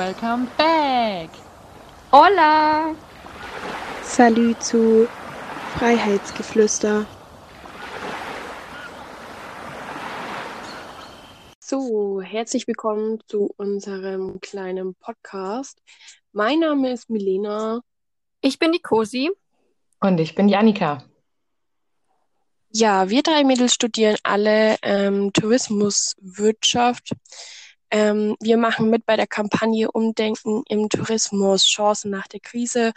Welcome back! Hola! Salut zu Freiheitsgeflüster. So, herzlich willkommen zu unserem kleinen Podcast. Mein Name ist Milena. Ich bin die Cosi. Und ich bin Janika. Ja, wir drei Mädels studieren alle ähm, Tourismuswirtschaft. Ähm, wir machen mit bei der Kampagne Umdenken im Tourismus, Chancen nach der Krise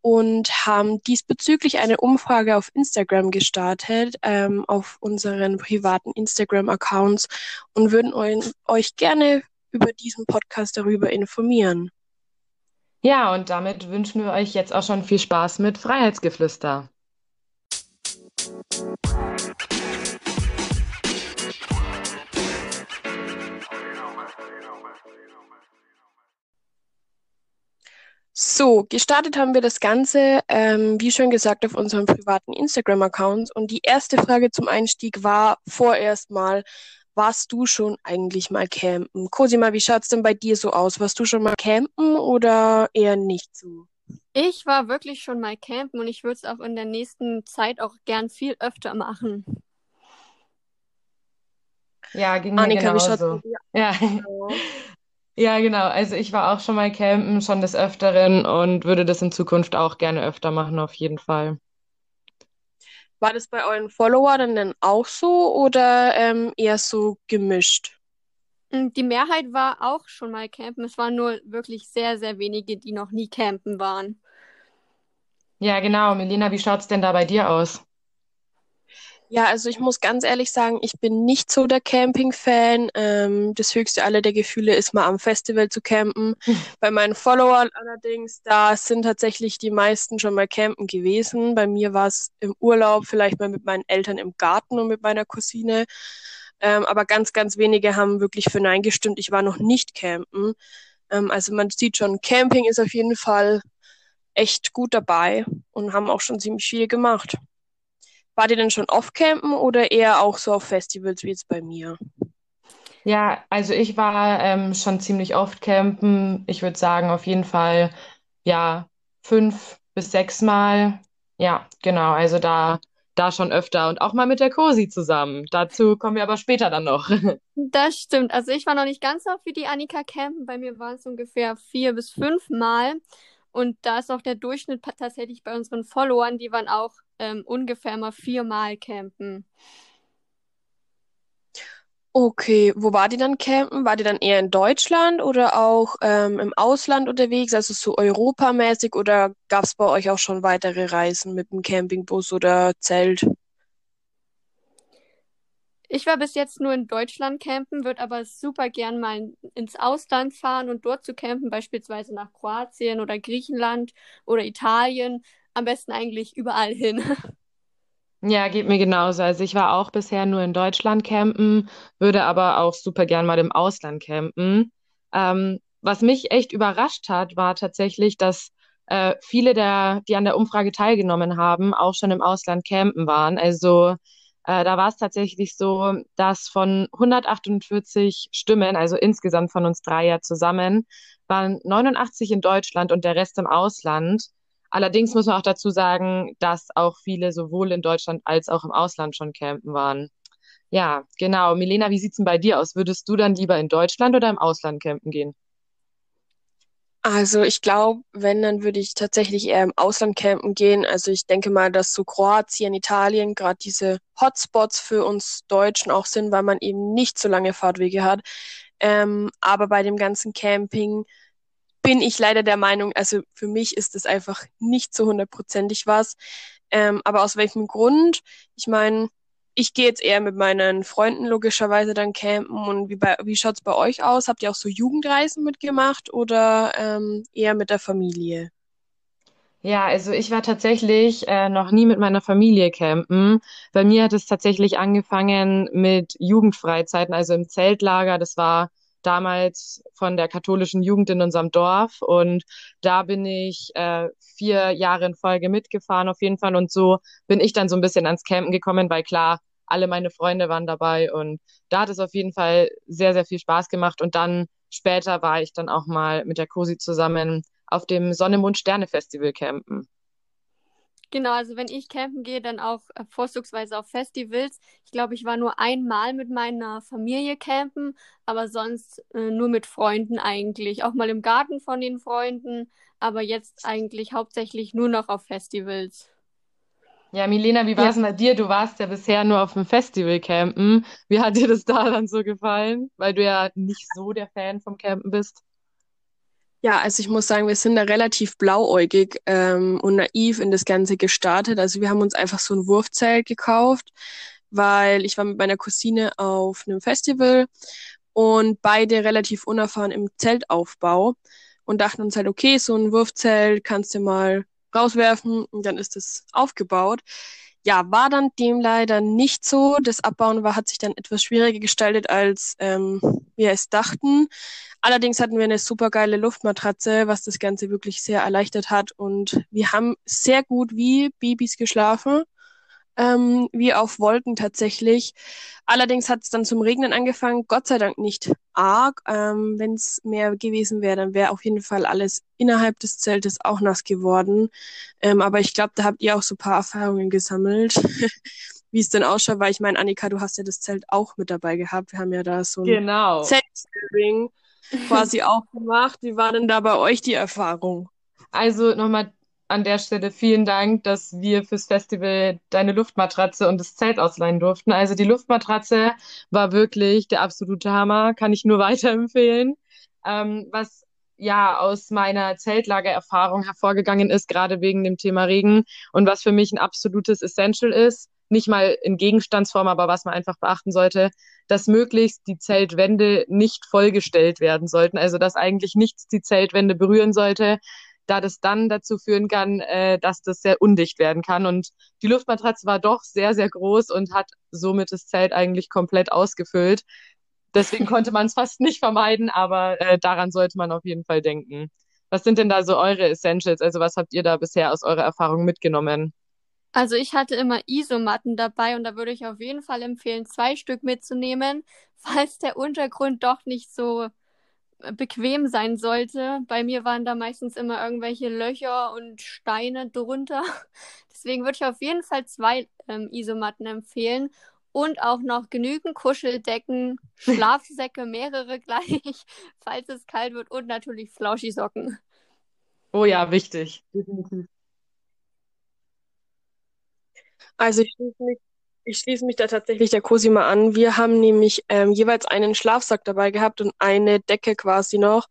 und haben diesbezüglich eine Umfrage auf Instagram gestartet, ähm, auf unseren privaten Instagram-Accounts und würden euch, euch gerne über diesen Podcast darüber informieren. Ja, und damit wünschen wir euch jetzt auch schon viel Spaß mit Freiheitsgeflüster. So, gestartet haben wir das Ganze, ähm, wie schon gesagt, auf unserem privaten Instagram-Account. Und die erste Frage zum Einstieg war vorerst mal, warst du schon eigentlich mal campen? Cosima, wie schaut's denn bei dir so aus? Warst du schon mal campen oder eher nicht so? Ich war wirklich schon mal campen und ich würde es auch in der nächsten Zeit auch gern viel öfter machen. Ja, ging mir Annika, wie schaut's genauso. bei dir Ja. Ja, genau. Also ich war auch schon mal campen, schon des Öfteren und würde das in Zukunft auch gerne öfter machen, auf jeden Fall. War das bei euren Followern denn auch so oder ähm, eher so gemischt? Und Die Mehrheit war auch schon mal campen. Es waren nur wirklich sehr, sehr wenige, die noch nie campen waren. Ja, genau. Melina, wie schaut's denn da bei dir aus? Ja, also ich muss ganz ehrlich sagen, ich bin nicht so der Camping-Fan. Ähm, das höchste aller der Gefühle ist mal am Festival zu campen. Bei meinen Followern allerdings, da sind tatsächlich die meisten schon mal campen gewesen. Bei mir war es im Urlaub, vielleicht mal mit meinen Eltern im Garten und mit meiner Cousine. Ähm, aber ganz, ganz wenige haben wirklich für Nein gestimmt. Ich war noch nicht campen. Ähm, also man sieht schon, Camping ist auf jeden Fall echt gut dabei und haben auch schon ziemlich viel gemacht. Wart ihr denn schon oft campen oder eher auch so auf Festivals wie jetzt bei mir? Ja, also ich war ähm, schon ziemlich oft campen. Ich würde sagen, auf jeden Fall, ja, fünf bis sechs Mal. Ja, genau. Also da, da schon öfter und auch mal mit der Cosi zusammen. Dazu kommen wir aber später dann noch. Das stimmt. Also ich war noch nicht ganz so oft wie die Annika campen. Bei mir waren es ungefähr vier bis fünf Mal. Und da ist auch der Durchschnitt tatsächlich bei unseren Followern, die waren auch ähm, ungefähr mal viermal campen. Okay, wo wart ihr dann campen? Wart ihr dann eher in Deutschland oder auch ähm, im Ausland unterwegs, also so europamäßig oder gab es bei euch auch schon weitere Reisen mit dem Campingbus oder Zelt? Ich war bis jetzt nur in Deutschland campen, würde aber super gern mal in- ins Ausland fahren und dort zu campen, beispielsweise nach Kroatien oder Griechenland oder Italien. Am besten eigentlich überall hin. Ja, geht mir genauso. Also ich war auch bisher nur in Deutschland campen, würde aber auch super gern mal im Ausland campen. Ähm, was mich echt überrascht hat, war tatsächlich, dass äh, viele der, die an der Umfrage teilgenommen haben, auch schon im Ausland campen waren. Also äh, da war es tatsächlich so, dass von 148 Stimmen, also insgesamt von uns drei ja zusammen, waren 89 in Deutschland und der Rest im Ausland. Allerdings muss man auch dazu sagen, dass auch viele sowohl in Deutschland als auch im Ausland schon campen waren. Ja, genau. Milena, wie sieht's denn bei dir aus? Würdest du dann lieber in Deutschland oder im Ausland campen gehen? Also ich glaube, wenn, dann würde ich tatsächlich eher im Ausland campen gehen. Also ich denke mal, dass so Kroatien, Italien gerade diese Hotspots für uns Deutschen auch sind, weil man eben nicht so lange Fahrtwege hat. Ähm, aber bei dem ganzen Camping bin ich leider der Meinung, also für mich ist es einfach nicht so hundertprozentig was. Ähm, aber aus welchem Grund? Ich meine, ich gehe jetzt eher mit meinen Freunden logischerweise dann campen. Und wie bei, wie schaut's bei euch aus? Habt ihr auch so Jugendreisen mitgemacht oder ähm, eher mit der Familie? Ja, also ich war tatsächlich äh, noch nie mit meiner Familie campen. Bei mir hat es tatsächlich angefangen mit Jugendfreizeiten, also im Zeltlager. Das war damals von der katholischen Jugend in unserem Dorf. Und da bin ich äh, vier Jahre in Folge mitgefahren auf jeden Fall. Und so bin ich dann so ein bisschen ans Campen gekommen, weil klar, alle meine Freunde waren dabei. Und da hat es auf jeden Fall sehr, sehr viel Spaß gemacht. Und dann später war ich dann auch mal mit der Cosi zusammen auf dem Sonne, Mond, Sterne Festival campen. Genau, also wenn ich campen gehe, dann auch äh, vorzugsweise auf Festivals. Ich glaube, ich war nur einmal mit meiner Familie campen, aber sonst äh, nur mit Freunden eigentlich. Auch mal im Garten von den Freunden, aber jetzt eigentlich hauptsächlich nur noch auf Festivals. Ja, Milena, wie war es ja. bei dir? Du warst ja bisher nur auf dem Festival campen. Wie hat dir das da dann so gefallen? Weil du ja nicht so der Fan vom Campen bist. Ja, also ich muss sagen, wir sind da relativ blauäugig ähm, und naiv in das Ganze gestartet. Also wir haben uns einfach so ein Wurfzelt gekauft, weil ich war mit meiner Cousine auf einem Festival und beide relativ unerfahren im Zeltaufbau und dachten uns halt, okay, so ein Wurfzelt kannst du mal rauswerfen und dann ist es aufgebaut. Ja, war dann dem leider nicht so. Das Abbauen war, hat sich dann etwas schwieriger gestaltet, als ähm, wir es dachten. Allerdings hatten wir eine super geile Luftmatratze, was das Ganze wirklich sehr erleichtert hat. Und wir haben sehr gut wie Babys geschlafen ähm, wie auf Wolken tatsächlich. Allerdings hat es dann zum Regnen angefangen, Gott sei Dank nicht arg. Ähm, Wenn es mehr gewesen wäre, dann wäre auf jeden Fall alles innerhalb des Zeltes auch nass geworden. Ähm, aber ich glaube, da habt ihr auch so paar Erfahrungen gesammelt. wie es denn ausschaut, weil ich meine, Annika, du hast ja das Zelt auch mit dabei gehabt. Wir haben ja da so ein genau. Zeltstering quasi auch gemacht. Wie war denn da bei euch die Erfahrung? Also nochmal an der Stelle vielen Dank, dass wir fürs Festival deine Luftmatratze und das Zelt ausleihen durften. Also die Luftmatratze war wirklich der absolute Hammer, kann ich nur weiterempfehlen. Ähm, was ja aus meiner Zeltlagererfahrung hervorgegangen ist, gerade wegen dem Thema Regen und was für mich ein absolutes Essential ist, nicht mal in Gegenstandsform, aber was man einfach beachten sollte, dass möglichst die Zeltwände nicht vollgestellt werden sollten, also dass eigentlich nichts die Zeltwände berühren sollte, da das dann dazu führen kann, äh, dass das sehr undicht werden kann. Und die Luftmatratze war doch sehr, sehr groß und hat somit das Zelt eigentlich komplett ausgefüllt. Deswegen konnte man es fast nicht vermeiden, aber äh, daran sollte man auf jeden Fall denken. Was sind denn da so eure Essentials? Also was habt ihr da bisher aus eurer Erfahrung mitgenommen? Also ich hatte immer Isomatten dabei und da würde ich auf jeden Fall empfehlen, zwei Stück mitzunehmen, falls der Untergrund doch nicht so bequem sein sollte. Bei mir waren da meistens immer irgendwelche Löcher und Steine drunter. Deswegen würde ich auf jeden Fall zwei ähm, Isomatten empfehlen und auch noch genügend Kuscheldecken, Schlafsäcke, mehrere gleich, falls es kalt wird und natürlich Flauschisocken. Oh ja, wichtig. Definitiv. Also ich schließe mich ich schließe mich da tatsächlich der Cosima an. Wir haben nämlich ähm, jeweils einen Schlafsack dabei gehabt und eine Decke quasi noch.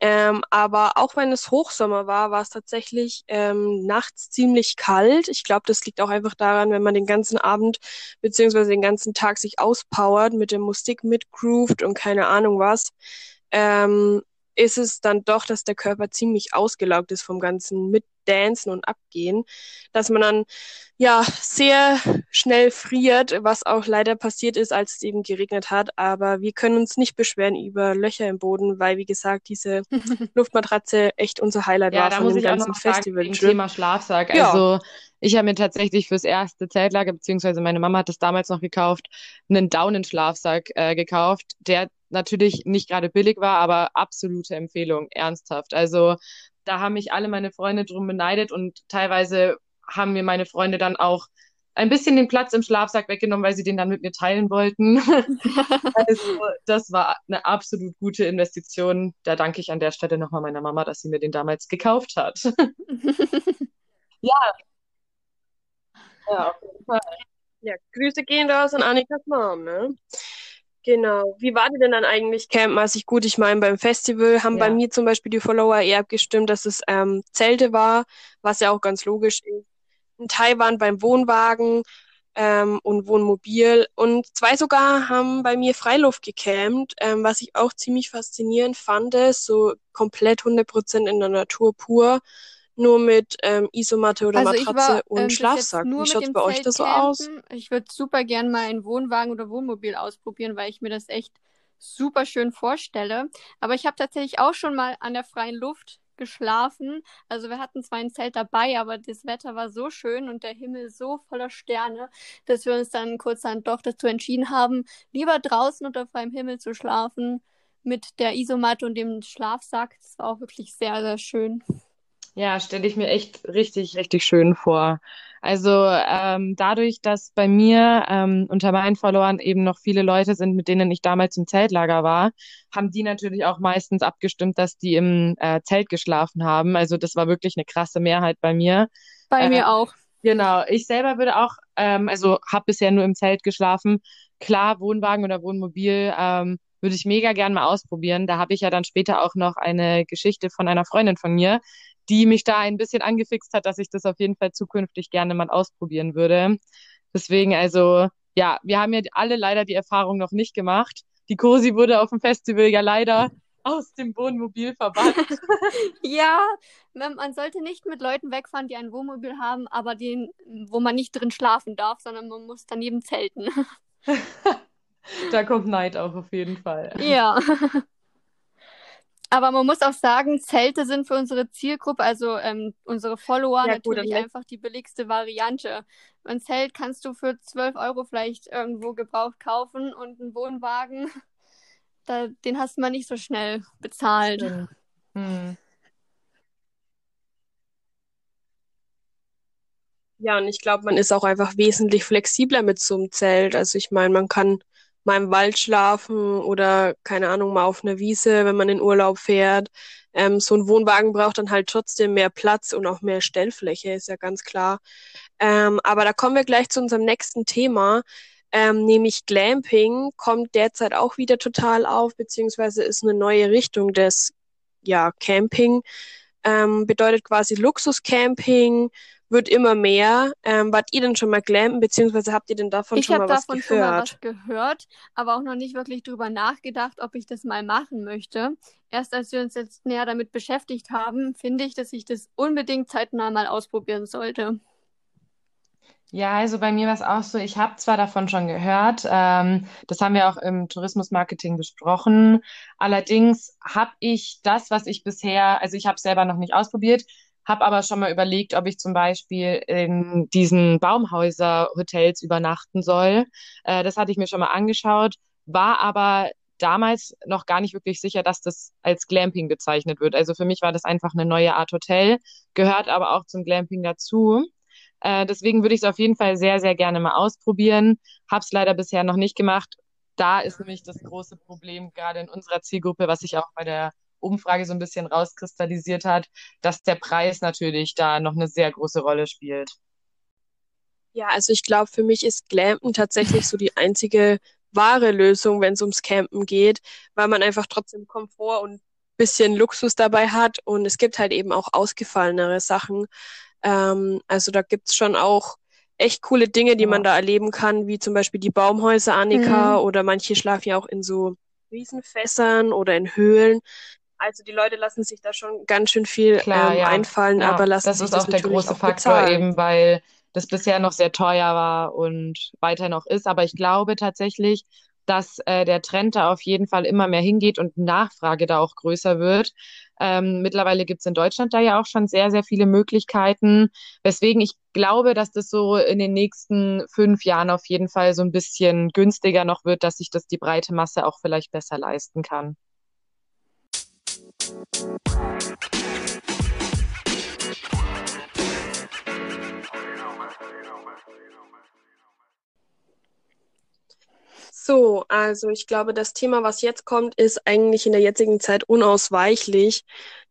Ähm, aber auch wenn es Hochsommer war, war es tatsächlich ähm, nachts ziemlich kalt. Ich glaube, das liegt auch einfach daran, wenn man den ganzen Abend beziehungsweise den ganzen Tag sich auspowert, mit der Musik mitgroovt und keine Ahnung was. Ähm, ist es dann doch, dass der Körper ziemlich ausgelaugt ist vom ganzen Mitdancen und Abgehen, dass man dann ja sehr schnell friert, was auch leider passiert ist, als es eben geregnet hat. Aber wir können uns nicht beschweren über Löcher im Boden, weil wie gesagt diese Luftmatratze echt unser Highlight ja, war von dem ganzen Festival. Sagen, Thema Schlafsack. Ja. Also ich habe mir tatsächlich fürs erste Zeltlager, beziehungsweise meine Mama hat das damals noch gekauft, einen Daunenschlafsack äh, gekauft, der natürlich nicht gerade billig war, aber absolute Empfehlung, ernsthaft. Also da haben mich alle meine Freunde drum beneidet und teilweise haben mir meine Freunde dann auch ein bisschen den Platz im Schlafsack weggenommen, weil sie den dann mit mir teilen wollten. also das war eine absolut gute Investition. Da danke ich an der Stelle nochmal meiner Mama, dass sie mir den damals gekauft hat. ja. Ja, auf jeden Fall. Ja, Grüße gehen raus an Annikas Mom, ne? Genau. Wie war die denn dann eigentlich campmäßig gut? Ich meine, beim Festival haben ja. bei mir zum Beispiel die Follower eher abgestimmt, dass es ähm, Zelte war, was ja auch ganz logisch ist. In Taiwan beim Wohnwagen ähm, und Wohnmobil. Und zwei sogar haben bei mir Freiluft gecampt, ähm, was ich auch ziemlich faszinierend fand, so komplett 100% in der Natur pur nur mit ähm, Isomatte oder also Matratze war, und ähm, Schlafsack. Wie schaut es bei euch da so aus? Ich würde super gern mal einen Wohnwagen oder Wohnmobil ausprobieren, weil ich mir das echt super schön vorstelle. Aber ich habe tatsächlich auch schon mal an der freien Luft geschlafen. Also wir hatten zwar ein Zelt dabei, aber das Wetter war so schön und der Himmel so voller Sterne, dass wir uns dann kurz dann doch dazu entschieden haben, lieber draußen unter freiem Himmel zu schlafen, mit der Isomatte und dem Schlafsack. Das war auch wirklich sehr, sehr schön. Ja, stelle ich mir echt richtig, richtig schön vor. Also ähm, dadurch, dass bei mir ähm, unter meinen Followern eben noch viele Leute sind, mit denen ich damals im Zeltlager war, haben die natürlich auch meistens abgestimmt, dass die im äh, Zelt geschlafen haben. Also das war wirklich eine krasse Mehrheit bei mir. Bei äh, mir auch. Genau. Ich selber würde auch, ähm, also habe bisher nur im Zelt geschlafen. Klar, Wohnwagen oder Wohnmobil ähm, würde ich mega gern mal ausprobieren. Da habe ich ja dann später auch noch eine Geschichte von einer Freundin von mir, die mich da ein bisschen angefixt hat, dass ich das auf jeden Fall zukünftig gerne mal ausprobieren würde. Deswegen, also, ja, wir haben ja alle leider die Erfahrung noch nicht gemacht. Die Cosi wurde auf dem Festival ja leider aus dem Wohnmobil verbannt. ja, man sollte nicht mit Leuten wegfahren, die ein Wohnmobil haben, aber den, wo man nicht drin schlafen darf, sondern man muss daneben zelten. da kommt Neid auch auf jeden Fall. Ja. Aber man muss auch sagen, Zelte sind für unsere Zielgruppe, also ähm, unsere Follower, ja, natürlich gut, einfach die billigste Variante. Ein Zelt kannst du für 12 Euro vielleicht irgendwo gebraucht kaufen und einen Wohnwagen, da, den hast du mal nicht so schnell bezahlt. Hm. Ja, und ich glaube, man ist auch einfach wesentlich flexibler mit so einem Zelt. Also ich meine, man kann mal im Wald schlafen oder keine Ahnung, mal auf einer Wiese, wenn man in Urlaub fährt. Ähm, so ein Wohnwagen braucht dann halt trotzdem mehr Platz und auch mehr Stellfläche, ist ja ganz klar. Ähm, aber da kommen wir gleich zu unserem nächsten Thema, ähm, nämlich Glamping kommt derzeit auch wieder total auf, beziehungsweise ist eine neue Richtung des ja, Camping. Ähm, bedeutet quasi Luxuscamping, wird immer mehr. Ähm, wart ihr denn schon mal glampen, beziehungsweise habt ihr denn davon ich schon mal was gehört? Ich habe davon schon mal was gehört, aber auch noch nicht wirklich drüber nachgedacht, ob ich das mal machen möchte. Erst als wir uns jetzt näher damit beschäftigt haben, finde ich, dass ich das unbedingt zeitnah mal ausprobieren sollte. Ja, also bei mir war es auch so, ich habe zwar davon schon gehört, ähm, das haben wir auch im Tourismusmarketing besprochen. Allerdings habe ich das, was ich bisher, also ich habe es selber noch nicht ausprobiert, habe aber schon mal überlegt, ob ich zum Beispiel in diesen Baumhäuser-Hotels übernachten soll. Äh, das hatte ich mir schon mal angeschaut, war aber damals noch gar nicht wirklich sicher, dass das als Glamping bezeichnet wird. Also für mich war das einfach eine neue Art Hotel, gehört aber auch zum Glamping dazu. Äh, deswegen würde ich es auf jeden Fall sehr, sehr gerne mal ausprobieren. Habe es leider bisher noch nicht gemacht. Da ist nämlich das große Problem, gerade in unserer Zielgruppe, was ich auch bei der Umfrage so ein bisschen rauskristallisiert hat, dass der Preis natürlich da noch eine sehr große Rolle spielt. Ja, also ich glaube, für mich ist Glampen tatsächlich so die einzige wahre Lösung, wenn es ums Campen geht, weil man einfach trotzdem Komfort und bisschen Luxus dabei hat und es gibt halt eben auch ausgefallenere Sachen. Ähm, also da gibt's schon auch echt coole Dinge, die ja. man da erleben kann, wie zum Beispiel die Baumhäuser Annika mhm. oder manche schlafen ja auch in so Riesenfässern oder in Höhlen. Also die Leute lassen sich da schon ganz schön viel Klar, ähm, ja. einfallen, ja, aber lassen das sich das ist auch der große auch Faktor bezahlen. eben, weil das bisher noch sehr teuer war und weiter noch ist. Aber ich glaube tatsächlich, dass äh, der Trend da auf jeden Fall immer mehr hingeht und Nachfrage da auch größer wird. Ähm, mittlerweile gibt es in Deutschland da ja auch schon sehr, sehr viele Möglichkeiten, weswegen ich glaube, dass das so in den nächsten fünf Jahren auf jeden Fall so ein bisschen günstiger noch wird, dass sich das die breite Masse auch vielleicht besser leisten kann. So, also ich glaube, das Thema, was jetzt kommt, ist eigentlich in der jetzigen Zeit unausweichlich,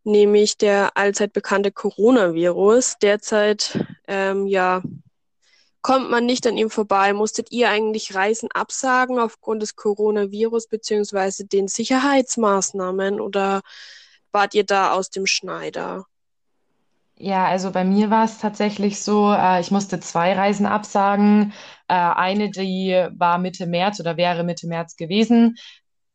nämlich der allzeit bekannte Coronavirus. Derzeit, ähm, ja, kommt man nicht an ihm vorbei. Musstet ihr eigentlich Reisen absagen aufgrund des Coronavirus beziehungsweise den Sicherheitsmaßnahmen oder wart ihr da aus dem Schneider? Ja, also bei mir war es tatsächlich so, äh, ich musste zwei Reisen absagen. Äh, eine, die war Mitte März oder wäre Mitte März gewesen.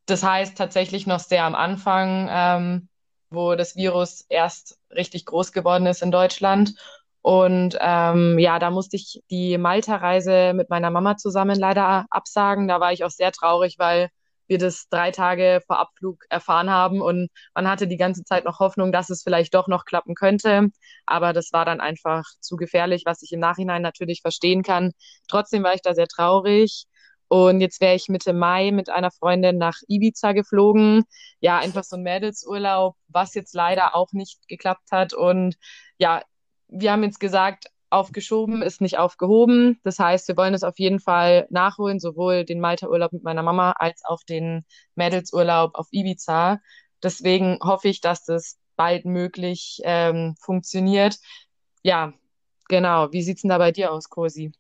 Das heißt tatsächlich noch sehr am Anfang, ähm, wo das Virus erst richtig groß geworden ist in Deutschland. Und ähm, ja, da musste ich die Malta-Reise mit meiner Mama zusammen leider absagen. Da war ich auch sehr traurig, weil wir das drei Tage vor Abflug erfahren haben und man hatte die ganze Zeit noch Hoffnung, dass es vielleicht doch noch klappen könnte. Aber das war dann einfach zu gefährlich, was ich im Nachhinein natürlich verstehen kann. Trotzdem war ich da sehr traurig. Und jetzt wäre ich Mitte Mai mit einer Freundin nach Ibiza geflogen. Ja, einfach so ein Mädelsurlaub, was jetzt leider auch nicht geklappt hat. Und ja, wir haben jetzt gesagt, aufgeschoben ist nicht aufgehoben. Das heißt, wir wollen es auf jeden Fall nachholen, sowohl den Malta-Urlaub mit meiner Mama als auch den Mädelsurlaub auf Ibiza. Deswegen hoffe ich, dass das bald möglich ähm, funktioniert. Ja, genau. Wie sieht's denn da bei dir aus, Cosi?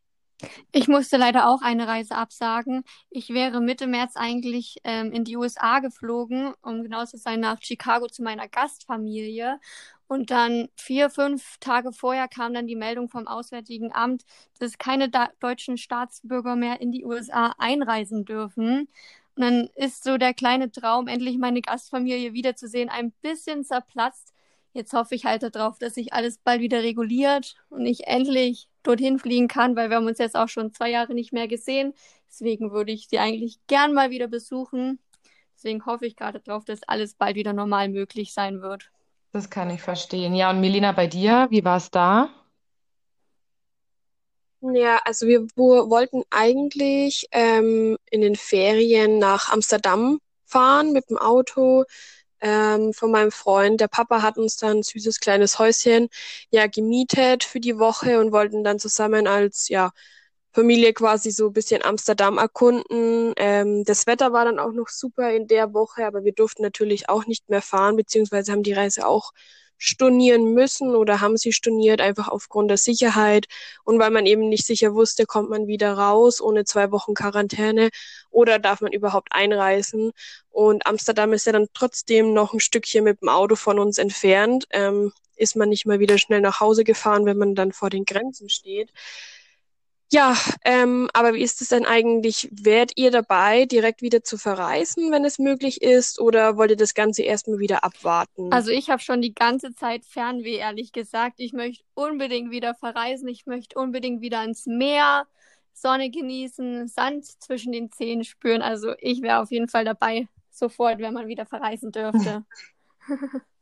Ich musste leider auch eine Reise absagen. Ich wäre Mitte März eigentlich ähm, in die USA geflogen, um genau zu sein, nach Chicago zu meiner Gastfamilie. Und dann vier, fünf Tage vorher kam dann die Meldung vom Auswärtigen Amt, dass keine deutschen Staatsbürger mehr in die USA einreisen dürfen. Und dann ist so der kleine Traum, endlich meine Gastfamilie wiederzusehen, ein bisschen zerplatzt. Jetzt hoffe ich halt darauf, dass sich alles bald wieder reguliert und ich endlich dorthin fliegen kann, weil wir haben uns jetzt auch schon zwei Jahre nicht mehr gesehen. Deswegen würde ich sie eigentlich gern mal wieder besuchen. Deswegen hoffe ich gerade darauf, dass alles bald wieder normal möglich sein wird. Das kann ich verstehen. Ja, und Melina, bei dir, wie war es da? Ja, also wir wo, wollten eigentlich ähm, in den Ferien nach Amsterdam fahren mit dem Auto ähm, von meinem Freund. Der Papa hat uns dann ein süßes kleines Häuschen ja gemietet für die Woche und wollten dann zusammen als ja Familie quasi so ein bisschen Amsterdam erkunden. Ähm, das Wetter war dann auch noch super in der Woche, aber wir durften natürlich auch nicht mehr fahren, beziehungsweise haben die Reise auch stornieren müssen oder haben sie storniert, einfach aufgrund der Sicherheit und weil man eben nicht sicher wusste, kommt man wieder raus ohne zwei Wochen Quarantäne oder darf man überhaupt einreisen. Und Amsterdam ist ja dann trotzdem noch ein Stückchen mit dem Auto von uns entfernt. Ähm, ist man nicht mal wieder schnell nach Hause gefahren, wenn man dann vor den Grenzen steht. Ja, ähm, aber wie ist es denn eigentlich? Wärt ihr dabei, direkt wieder zu verreisen, wenn es möglich ist, oder wollt ihr das Ganze erstmal wieder abwarten? Also ich habe schon die ganze Zeit Fernweh, ehrlich gesagt. Ich möchte unbedingt wieder verreisen. Ich möchte unbedingt wieder ans Meer, Sonne genießen, Sand zwischen den Zehen spüren. Also ich wäre auf jeden Fall dabei, sofort, wenn man wieder verreisen dürfte.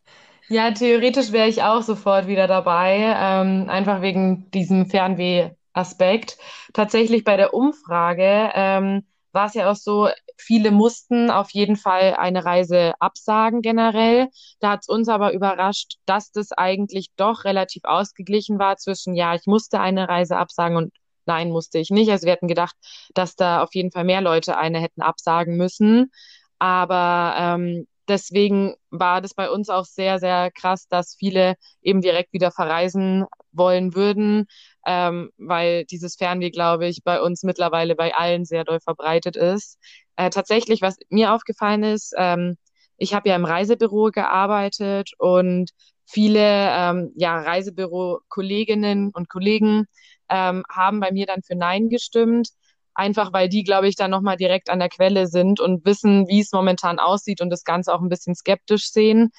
Ja, theoretisch wäre ich auch sofort wieder dabei, ähm, einfach wegen diesem Fernweh Aspekt. Tatsächlich bei der Umfrage ähm, war es ja auch so, viele mussten auf jeden Fall eine Reise absagen generell. Da hat es uns aber überrascht, dass das eigentlich doch relativ ausgeglichen war zwischen, ja, ich musste eine Reise absagen und nein, musste ich nicht. Also wir hatten gedacht, dass da auf jeden Fall mehr Leute eine hätten absagen müssen. Aber ähm, deswegen war das bei uns auch sehr, sehr krass, dass viele eben direkt wieder verreisen wollen würden, ähm, weil dieses Fernweh, glaube ich, bei uns mittlerweile bei allen sehr doll verbreitet ist. Äh, tatsächlich, was mir aufgefallen ist, ähm, ich habe ja im Reisebüro gearbeitet und viele ähm, ja, Reisebüro-Kolleginnen und Kollegen ähm, haben bei mir dann für Nein gestimmt einfach weil die, glaube ich, dann nochmal direkt an der Quelle sind und wissen, wie es momentan aussieht und das Ganze auch ein bisschen skeptisch sehen.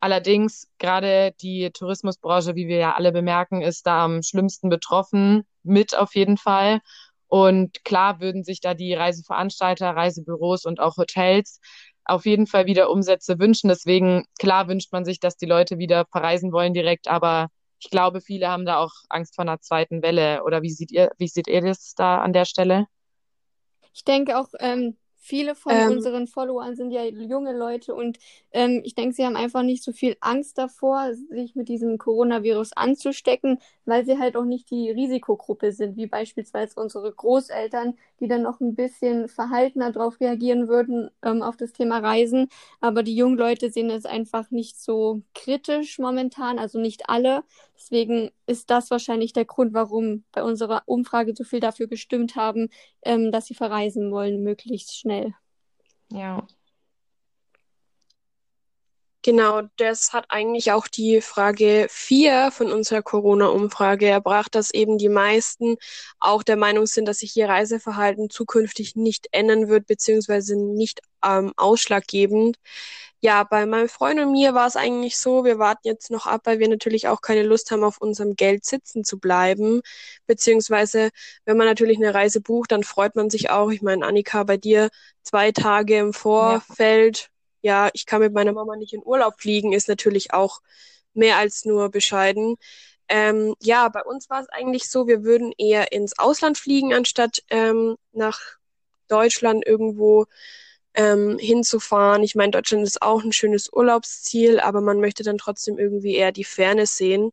Allerdings gerade die Tourismusbranche, wie wir ja alle bemerken, ist da am schlimmsten betroffen, mit auf jeden Fall. Und klar würden sich da die Reiseveranstalter, Reisebüros und auch Hotels auf jeden Fall wieder Umsätze wünschen. Deswegen, klar wünscht man sich, dass die Leute wieder verreisen wollen direkt, aber ich glaube, viele haben da auch Angst vor einer zweiten Welle. Oder wie seht ihr, wie seht ihr das da an der Stelle? Ich denke auch, ähm, viele von ähm, unseren Followern sind ja junge Leute und ähm, ich denke, sie haben einfach nicht so viel Angst davor, sich mit diesem Coronavirus anzustecken, weil sie halt auch nicht die Risikogruppe sind, wie beispielsweise unsere Großeltern, die dann noch ein bisschen verhaltener darauf reagieren würden ähm, auf das Thema Reisen. Aber die jungen Leute sehen es einfach nicht so kritisch momentan, also nicht alle. Deswegen ist das wahrscheinlich der Grund, warum bei unserer Umfrage so viel dafür gestimmt haben, ähm, dass sie verreisen wollen, möglichst schnell. Ja. Genau, das hat eigentlich auch die Frage 4 von unserer Corona-Umfrage erbracht, dass eben die meisten auch der Meinung sind, dass sich ihr Reiseverhalten zukünftig nicht ändern wird, beziehungsweise nicht ähm, ausschlaggebend. Ja, bei meinem Freund und mir war es eigentlich so, wir warten jetzt noch ab, weil wir natürlich auch keine Lust haben, auf unserem Geld sitzen zu bleiben. Beziehungsweise, wenn man natürlich eine Reise bucht, dann freut man sich auch. Ich meine, Annika, bei dir zwei Tage im Vorfeld. Ja ja, ich kann mit meiner Mama nicht in Urlaub fliegen, ist natürlich auch mehr als nur bescheiden. Ähm, ja, bei uns war es eigentlich so, wir würden eher ins Ausland fliegen, anstatt ähm, nach Deutschland irgendwo ähm, hinzufahren. Ich meine, Deutschland ist auch ein schönes Urlaubsziel, aber man möchte dann trotzdem irgendwie eher die Ferne sehen.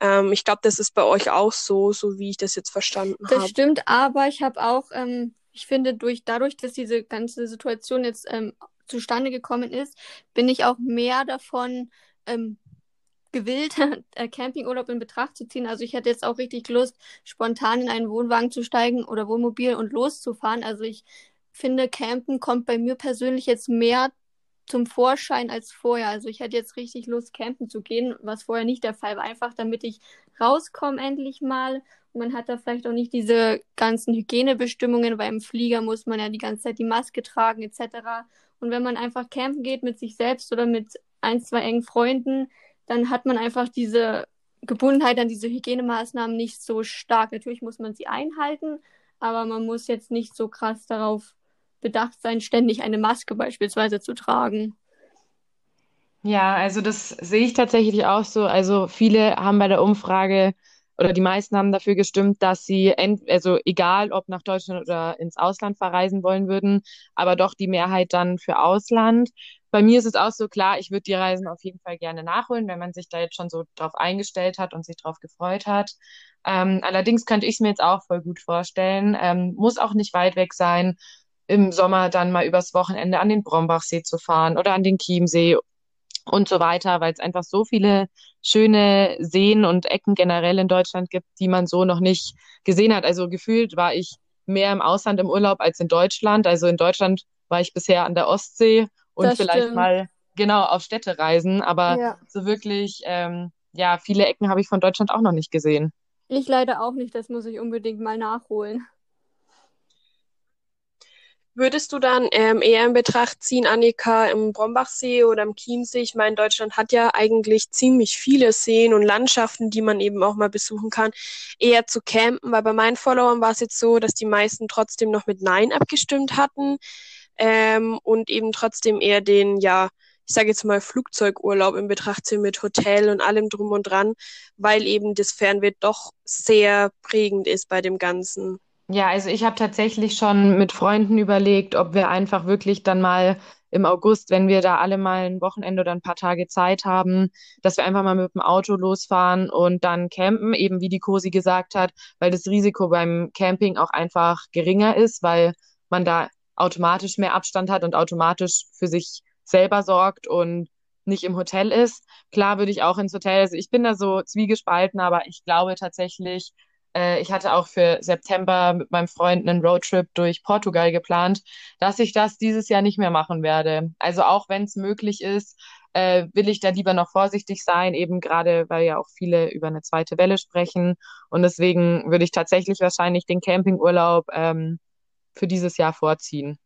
Ähm, ich glaube, das ist bei euch auch so, so wie ich das jetzt verstanden habe. Das stimmt, aber ich habe auch, ähm, ich finde, durch dadurch, dass diese ganze Situation jetzt ähm, zustande gekommen ist, bin ich auch mehr davon ähm, gewillt, äh, Campingurlaub in Betracht zu ziehen. Also ich hätte jetzt auch richtig Lust, spontan in einen Wohnwagen zu steigen oder Wohnmobil und loszufahren. Also ich finde, Campen kommt bei mir persönlich jetzt mehr zum Vorschein als vorher. Also ich hätte jetzt richtig Lust, campen zu gehen, was vorher nicht der Fall war. Einfach damit ich rauskomme endlich mal. Und man hat da vielleicht auch nicht diese ganzen Hygienebestimmungen, weil im Flieger muss man ja die ganze Zeit die Maske tragen etc. Und wenn man einfach campen geht mit sich selbst oder mit ein, zwei engen Freunden, dann hat man einfach diese Gebundenheit an diese Hygienemaßnahmen nicht so stark. Natürlich muss man sie einhalten, aber man muss jetzt nicht so krass darauf bedacht sein, ständig eine Maske beispielsweise zu tragen. Ja, also das sehe ich tatsächlich auch so. Also viele haben bei der Umfrage oder die meisten haben dafür gestimmt, dass sie, ent also egal ob nach Deutschland oder ins Ausland verreisen wollen würden, aber doch die Mehrheit dann für Ausland. Bei mir ist es auch so klar, ich würde die Reisen auf jeden Fall gerne nachholen, wenn man sich da jetzt schon so drauf eingestellt hat und sich drauf gefreut hat. Ähm, allerdings könnte ich es mir jetzt auch voll gut vorstellen. Ähm, muss auch nicht weit weg sein, im Sommer dann mal übers Wochenende an den Brombachsee zu fahren oder an den Chiemsee und so weiter, weil es einfach so viele schöne Seen und Ecken generell in Deutschland gibt, die man so noch nicht gesehen hat. Also gefühlt war ich mehr im Ausland im Urlaub als in Deutschland. Also in Deutschland war ich bisher an der Ostsee und Das vielleicht stimmt. mal genau auf Städtereisen, aber Ja. so wirklich, ähm, ja, viele Ecken habe ich von Deutschland auch noch nicht gesehen. Ich leider auch nicht, das muss ich unbedingt mal nachholen. Würdest du dann ähm, eher in Betracht ziehen, Annika, im Brombachsee oder im Chiemsee? Ich meine, Deutschland hat ja eigentlich ziemlich viele Seen und Landschaften, die man eben auch mal besuchen kann, eher zu campen, weil bei meinen Followern war es jetzt so, dass die meisten trotzdem noch mit Nein abgestimmt hatten ähm, und eben trotzdem eher den, ja, ich sage jetzt mal Flugzeugurlaub in Betracht ziehen mit Hotel und allem drum und dran, weil eben das Fernweh doch sehr prägend ist bei dem Ganzen. Ja, also ich habe tatsächlich schon mit Freunden überlegt, ob wir einfach wirklich dann mal im August, wenn wir da alle mal ein Wochenende oder ein paar Tage Zeit haben, dass wir einfach mal mit dem Auto losfahren und dann campen, eben wie die Cosi gesagt hat, weil das Risiko beim Camping auch einfach geringer ist, weil man da automatisch mehr Abstand hat und automatisch für sich selber sorgt und nicht im Hotel ist. Klar würde ich auch ins Hotel, also ich bin da so zwiegespalten, aber ich glaube tatsächlich, äh, ich hatte auch für September mit meinem Freund einen Roadtrip durch Portugal geplant, dass ich das dieses Jahr nicht mehr machen werde. Also auch wenn es möglich ist, äh, will ich da lieber noch vorsichtig sein, eben gerade weil ja auch viele über eine zweite Welle sprechen. Und deswegen würde ich tatsächlich wahrscheinlich den Campingurlaub ähm, für dieses Jahr vorziehen.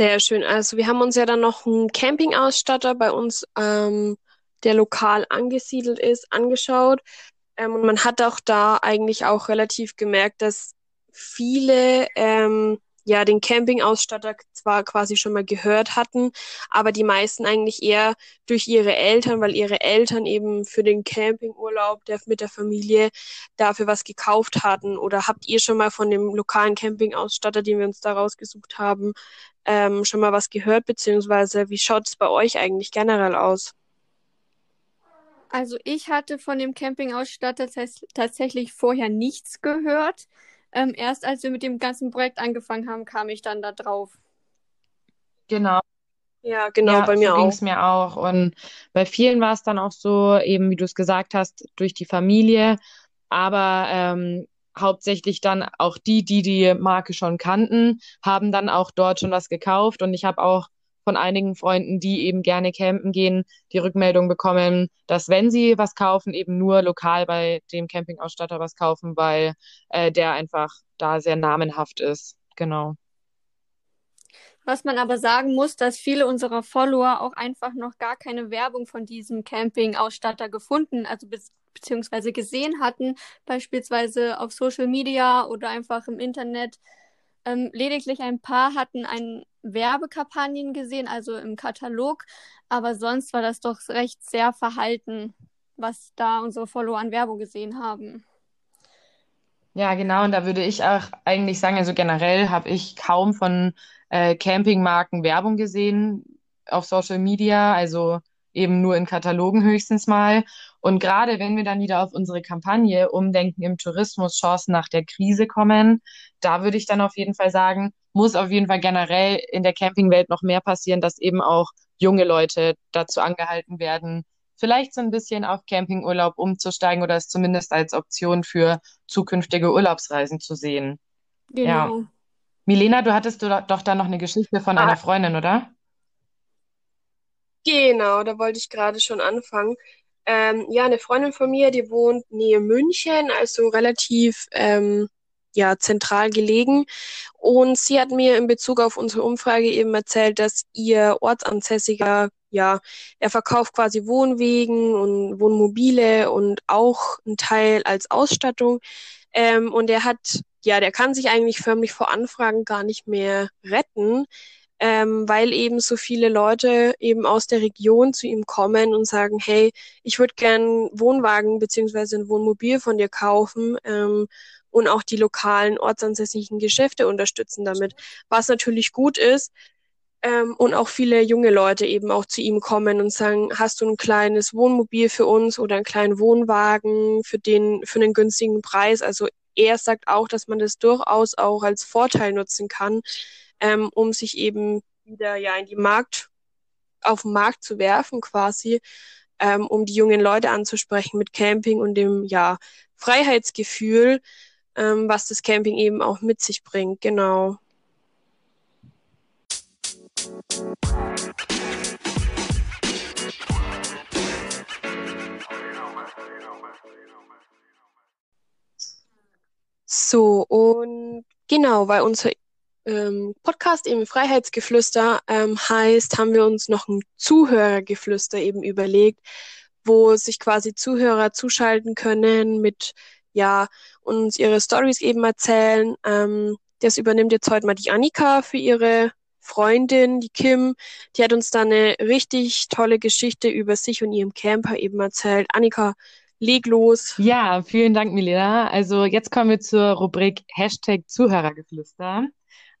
Sehr schön. Also wir haben uns ja dann noch einen Campingausstatter bei uns, ähm, der lokal angesiedelt ist, angeschaut. Ähm, und man hat auch da eigentlich auch relativ gemerkt, dass viele ähm, ja den Campingausstatter zwar quasi schon mal gehört hatten, aber die meisten eigentlich eher durch ihre Eltern, weil ihre Eltern eben für den Campingurlaub der, mit der Familie dafür was gekauft hatten. Oder habt ihr schon mal von dem lokalen Campingausstatter, den wir uns da rausgesucht haben, ähm, schon mal was gehört, beziehungsweise wie schaut es bei euch eigentlich generell aus? Also ich hatte von dem Campingausstatter tats tatsächlich vorher nichts gehört. Ähm, erst als wir mit dem ganzen Projekt angefangen haben, kam ich dann da drauf. Genau. Ja, genau, Ja, bei so mir ging auch. es mir auch. Und bei vielen war es dann auch so, eben wie du es gesagt hast, durch die Familie, aber ähm, hauptsächlich dann auch die, die die Marke schon kannten, haben dann auch dort schon was gekauft. Und ich habe auch von einigen Freunden, die eben gerne campen gehen, die Rückmeldung bekommen, dass wenn sie was kaufen, eben nur lokal bei dem Campingausstatter was kaufen, weil äh, der einfach da sehr namenhaft ist. Genau. Was man aber sagen muss, dass viele unserer Follower auch einfach noch gar keine Werbung von diesem Campingausstatter gefunden, also be beziehungsweise gesehen hatten, beispielsweise auf Social Media oder einfach im Internet. Ähm, lediglich ein paar hatten ein Werbekampagnen gesehen, also im Katalog, aber sonst war das doch recht sehr verhalten, was da unsere Follower an Werbung gesehen haben. Ja, genau. Und da würde ich auch eigentlich sagen, also generell habe ich kaum von äh, Campingmarken Werbung gesehen auf Social Media, also eben nur in Katalogen höchstens mal. Und gerade wenn wir dann wieder auf unsere Kampagne Umdenken im Tourismus, Chancen nach der Krise kommen, da würde ich dann auf jeden Fall sagen, muss auf jeden Fall generell in der Campingwelt noch mehr passieren, dass eben auch junge Leute dazu angehalten werden, vielleicht so ein bisschen auf Campingurlaub umzusteigen oder es zumindest als Option für zukünftige Urlaubsreisen zu sehen. Genau. Ja. Milena, du hattest doch da noch eine Geschichte von einer Ah, Freundin, oder? Genau, da wollte ich gerade schon anfangen. Ähm, ja, eine Freundin von mir, die wohnt nähe München, also relativ ähm, ja, zentral gelegen. Und sie hat mir in Bezug auf unsere Umfrage eben erzählt, dass ihr Ortsansässiger, ja, er verkauft quasi Wohnwegen und Wohnmobile und auch einen Teil als Ausstattung. Ähm, und er hat, ja, der kann sich eigentlich förmlich vor Anfragen gar nicht mehr retten ähm, weil eben so viele Leute eben aus der Region zu ihm kommen und sagen, hey, ich würde gern Wohnwagen beziehungsweise ein Wohnmobil von dir kaufen ähm, und auch die lokalen ortsansässigen Geschäfte unterstützen damit, was natürlich gut ist. Ähm, und auch viele junge Leute eben auch zu ihm kommen und sagen, hast du ein kleines Wohnmobil für uns oder einen kleinen Wohnwagen für den, für einen günstigen Preis? Also er sagt auch, dass man das durchaus auch als Vorteil nutzen kann, ähm, um sich eben wieder ja in die Markt, auf den Markt zu werfen quasi, ähm, um die jungen Leute anzusprechen mit Camping und dem ja Freiheitsgefühl, ähm, was das Camping eben auch mit sich bringt. Genau. So, und genau, weil unser ähm, Podcast eben Freiheitsgeflüster ähm, heißt, haben wir uns noch ein Zuhörergeflüster eben überlegt, wo sich quasi Zuhörer zuschalten können mit, ja, uns ihre Stories eben erzählen. Ähm, das übernimmt jetzt heute mal die Annika für ihre Freundin, die Kim. Die hat uns da eine richtig tolle Geschichte über sich und ihrem Camper eben erzählt. Annika, leg los. Ja, vielen Dank, Milena. Also jetzt kommen wir zur Rubrik Hashtag Zuhörergeflüster.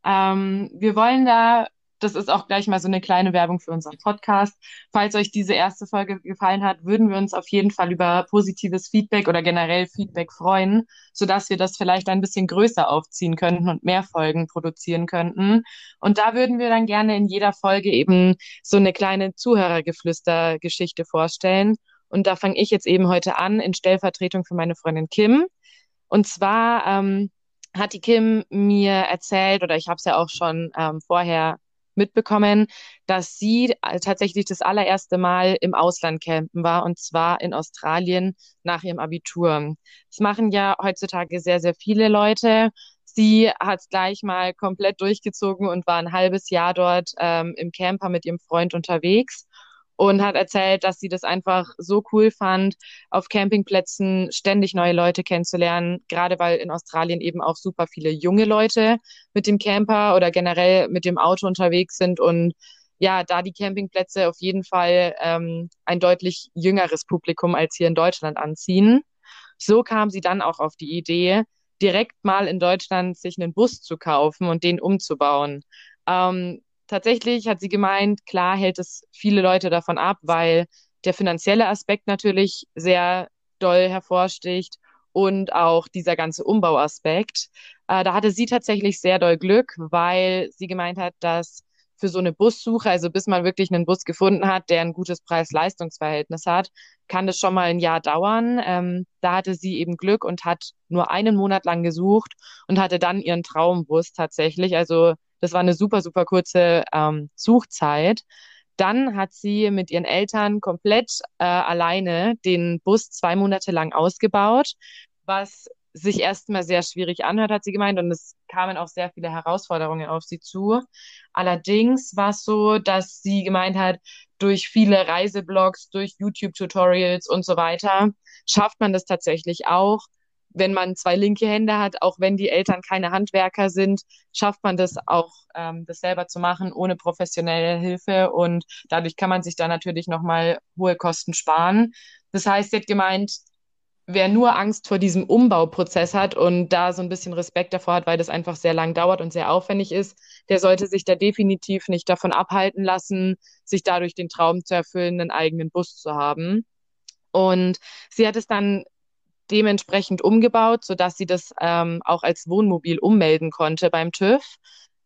Ähm, wir wollen da, das ist auch gleich mal so eine kleine Werbung für unseren Podcast. Falls euch diese erste Folge gefallen hat, würden wir uns auf jeden Fall über positives Feedback oder generell Feedback freuen, sodass wir das vielleicht ein bisschen größer aufziehen könnten und mehr Folgen produzieren könnten. Und da würden wir dann gerne in jeder Folge eben so eine kleine Zuhörergeflüster-Geschichte vorstellen. Und da fange ich jetzt eben heute an in Stellvertretung für meine Freundin Kim. Und zwar ähm, hat die Kim mir erzählt, oder ich habe es ja auch schon ähm, vorher mitbekommen, dass sie tatsächlich das allererste Mal im Ausland campen war, und zwar in Australien nach ihrem Abitur. Das machen ja heutzutage sehr, sehr viele Leute. Sie hat es gleich mal komplett durchgezogen und war ein halbes Jahr dort ähm, im Camper mit ihrem Freund unterwegs und hat erzählt, dass sie das einfach so cool fand, auf Campingplätzen ständig neue Leute kennenzulernen, gerade weil in Australien eben auch super viele junge Leute mit dem Camper oder generell mit dem Auto unterwegs sind und ja, da die Campingplätze auf jeden Fall ähm, ein deutlich jüngeres Publikum als hier in Deutschland anziehen. So kam sie dann auch auf die Idee, direkt mal in Deutschland sich einen Bus zu kaufen und den umzubauen. Ähm, tatsächlich hat sie gemeint, klar hält es viele Leute davon ab, weil der finanzielle Aspekt natürlich sehr doll hervorsticht und auch dieser ganze Umbauaspekt. Äh, da hatte sie tatsächlich sehr doll Glück, weil sie gemeint hat, dass für so eine Bussuche, also bis man wirklich einen Bus gefunden hat, der ein gutes Preis-Leistungs-Verhältnis hat, kann das schon mal ein Jahr dauern. Ähm, da hatte sie eben Glück und hat nur einen Monat lang gesucht und hatte dann ihren Traumbus tatsächlich. Also das war eine super, super kurze ähm, Suchzeit. Dann hat sie mit ihren Eltern komplett äh, alleine den Bus zwei Monate lang ausgebaut, was sich erstmal sehr schwierig anhört, hat sie gemeint, und es kamen auch sehr viele Herausforderungen auf sie zu. Allerdings war es so, dass sie gemeint hat, durch viele Reiseblogs, durch YouTube-Tutorials und so weiter schafft man das tatsächlich auch, wenn man zwei linke Hände hat, auch wenn die Eltern keine Handwerker sind, schafft man das auch, ähm, das selber zu machen ohne professionelle Hilfe und dadurch kann man sich da natürlich nochmal hohe Kosten sparen. Das heißt, sie hat gemeint, wer nur Angst vor diesem Umbauprozess hat und da so ein bisschen Respekt davor hat, weil das einfach sehr lang dauert und sehr aufwendig ist, der sollte sich da definitiv nicht davon abhalten lassen, sich dadurch den Traum zu erfüllen, einen eigenen Bus zu haben. Und sie hat es dann dementsprechend umgebaut, sodass sie das ähm, auch als Wohnmobil ummelden konnte beim TÜV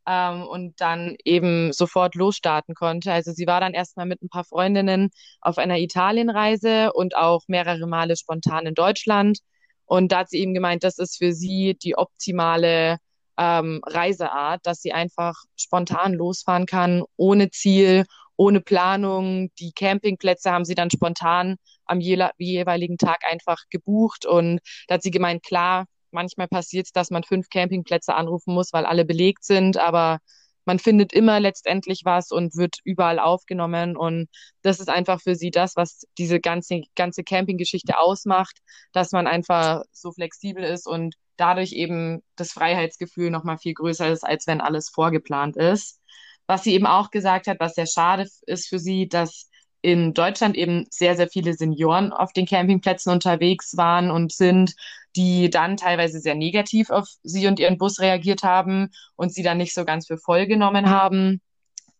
ähm, und dann eben sofort losstarten konnte. Also sie war dann erstmal mit ein paar Freundinnen auf einer Italienreise und auch mehrere Male spontan in Deutschland. Und da hat sie eben gemeint, das ist für sie die optimale ähm, Reiseart, dass sie einfach spontan losfahren kann, ohne Ziel, ohne Planung. Die Campingplätze haben sie dann spontan am jeweiligen Tag einfach gebucht. Und da hat sie gemeint, klar, manchmal passiert es, dass man fünf Campingplätze anrufen muss, weil alle belegt sind, aber man findet immer letztendlich was und wird überall aufgenommen. Und das ist einfach für sie das, was diese ganze, ganze Campinggeschichte ausmacht, dass man einfach so flexibel ist und dadurch eben das Freiheitsgefühl nochmal viel größer ist, als wenn alles vorgeplant ist. Was sie eben auch gesagt hat, was sehr schade ist für sie, dass in Deutschland eben sehr, sehr viele Senioren auf den Campingplätzen unterwegs waren und sind, die dann teilweise sehr negativ auf sie und ihren Bus reagiert haben und sie dann nicht so ganz für voll genommen haben.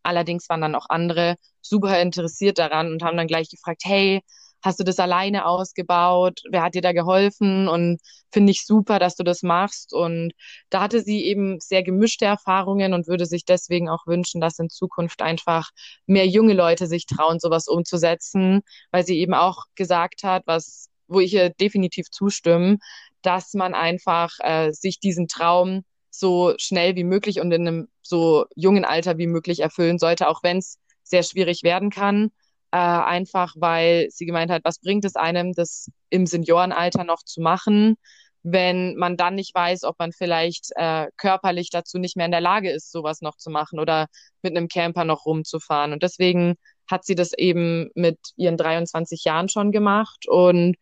Allerdings waren dann auch andere super interessiert daran und haben dann gleich gefragt, hey, hast du das alleine ausgebaut? Wer hat dir da geholfen? Und finde ich super, dass du das machst. Und da hatte sie eben sehr gemischte Erfahrungen und würde sich deswegen auch wünschen, dass in Zukunft einfach mehr junge Leute sich trauen, sowas umzusetzen, weil sie eben auch gesagt hat, was, wo ich ihr definitiv zustimme, dass man einfach äh, sich diesen Traum so schnell wie möglich und in einem so jungen Alter wie möglich erfüllen sollte, auch wenn es sehr schwierig werden kann äh, einfach weil sie gemeint hat, was bringt es einem, das im Seniorenalter noch zu machen, wenn man dann nicht weiß, ob man vielleicht äh, körperlich dazu nicht mehr in der Lage ist, sowas noch zu machen oder mit einem Camper noch rumzufahren. Und deswegen hat sie das eben mit ihren 23 Jahren schon gemacht und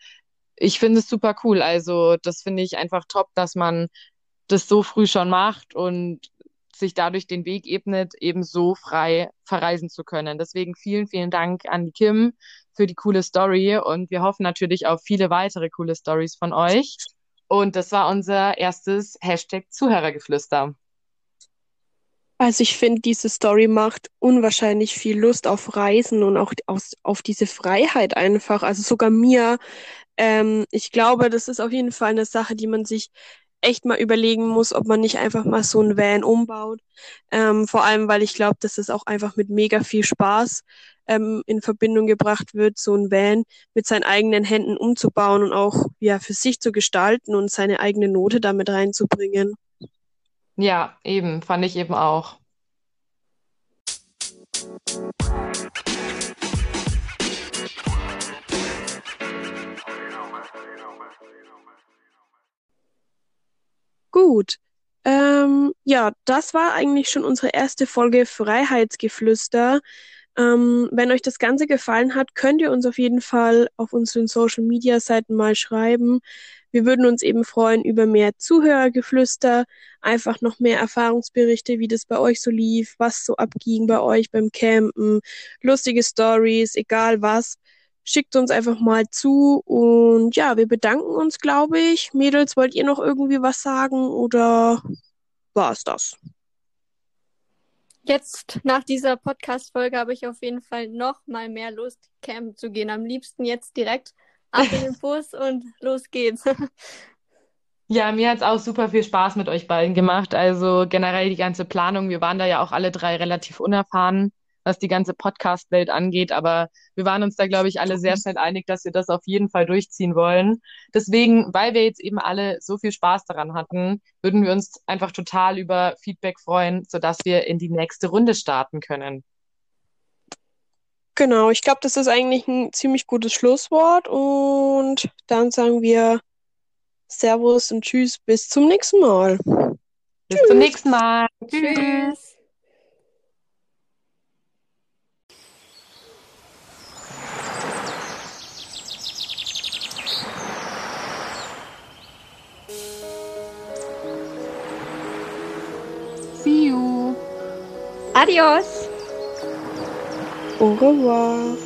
ich finde es super cool. Also das finde ich einfach top, dass man das so früh schon macht und sich dadurch den Weg ebnet, eben so frei verreisen zu können. Deswegen vielen, vielen Dank an Kim für die coole Story und wir hoffen natürlich auf viele weitere coole Stories von euch. Und das war unser erstes Hashtag Zuhörergeflüster. Also ich finde, diese Story macht unwahrscheinlich viel Lust auf Reisen und auch aus, auf diese Freiheit einfach. Also sogar mir. Ähm, ich glaube, das ist auf jeden Fall eine Sache, die man sich echt mal überlegen muss, ob man nicht einfach mal so ein Van umbaut. Ähm, vor allem, weil ich glaube, dass es auch einfach mit mega viel Spaß ähm, in Verbindung gebracht wird, so ein Van mit seinen eigenen Händen umzubauen und auch ja für sich zu gestalten und seine eigene Note damit reinzubringen. Ja, eben, fand ich eben auch. Gut. Ähm, ja, das war eigentlich schon unsere erste Folge Freiheitsgeflüster. Ähm, wenn euch das Ganze gefallen hat, könnt ihr uns auf jeden Fall auf unseren Social Media Seiten mal schreiben. Wir würden uns eben freuen über mehr Zuhörergeflüster, einfach noch mehr Erfahrungsberichte, wie das bei euch so lief, was so abging bei euch beim Campen, lustige Stories, egal was schickt uns einfach mal zu und ja, wir bedanken uns, glaube ich. Mädels, wollt ihr noch irgendwie was sagen oder war es das? Jetzt nach dieser Podcast-Folge habe ich auf jeden Fall noch mal mehr Lust, campen zu gehen. Am liebsten jetzt direkt ab in den Bus und los geht's. Ja, mir hat es auch super viel Spaß mit euch beiden gemacht. Also generell die ganze Planung. Wir waren da ja auch alle drei relativ unerfahren was die ganze Podcast-Welt angeht. Aber wir waren uns da, glaube ich, alle sehr schnell einig, dass wir das auf jeden Fall durchziehen wollen. Deswegen, weil wir jetzt eben alle so viel Spaß daran hatten, würden wir uns einfach total über Feedback freuen, sodass wir in die nächste Runde starten können. Genau, ich glaube, das ist eigentlich ein ziemlich gutes Schlusswort und dann sagen wir Servus und Tschüss, bis zum nächsten Mal. Bis Tschüss. zum nächsten Mal. Tschüss. Tschüss. Adios. Au revoir.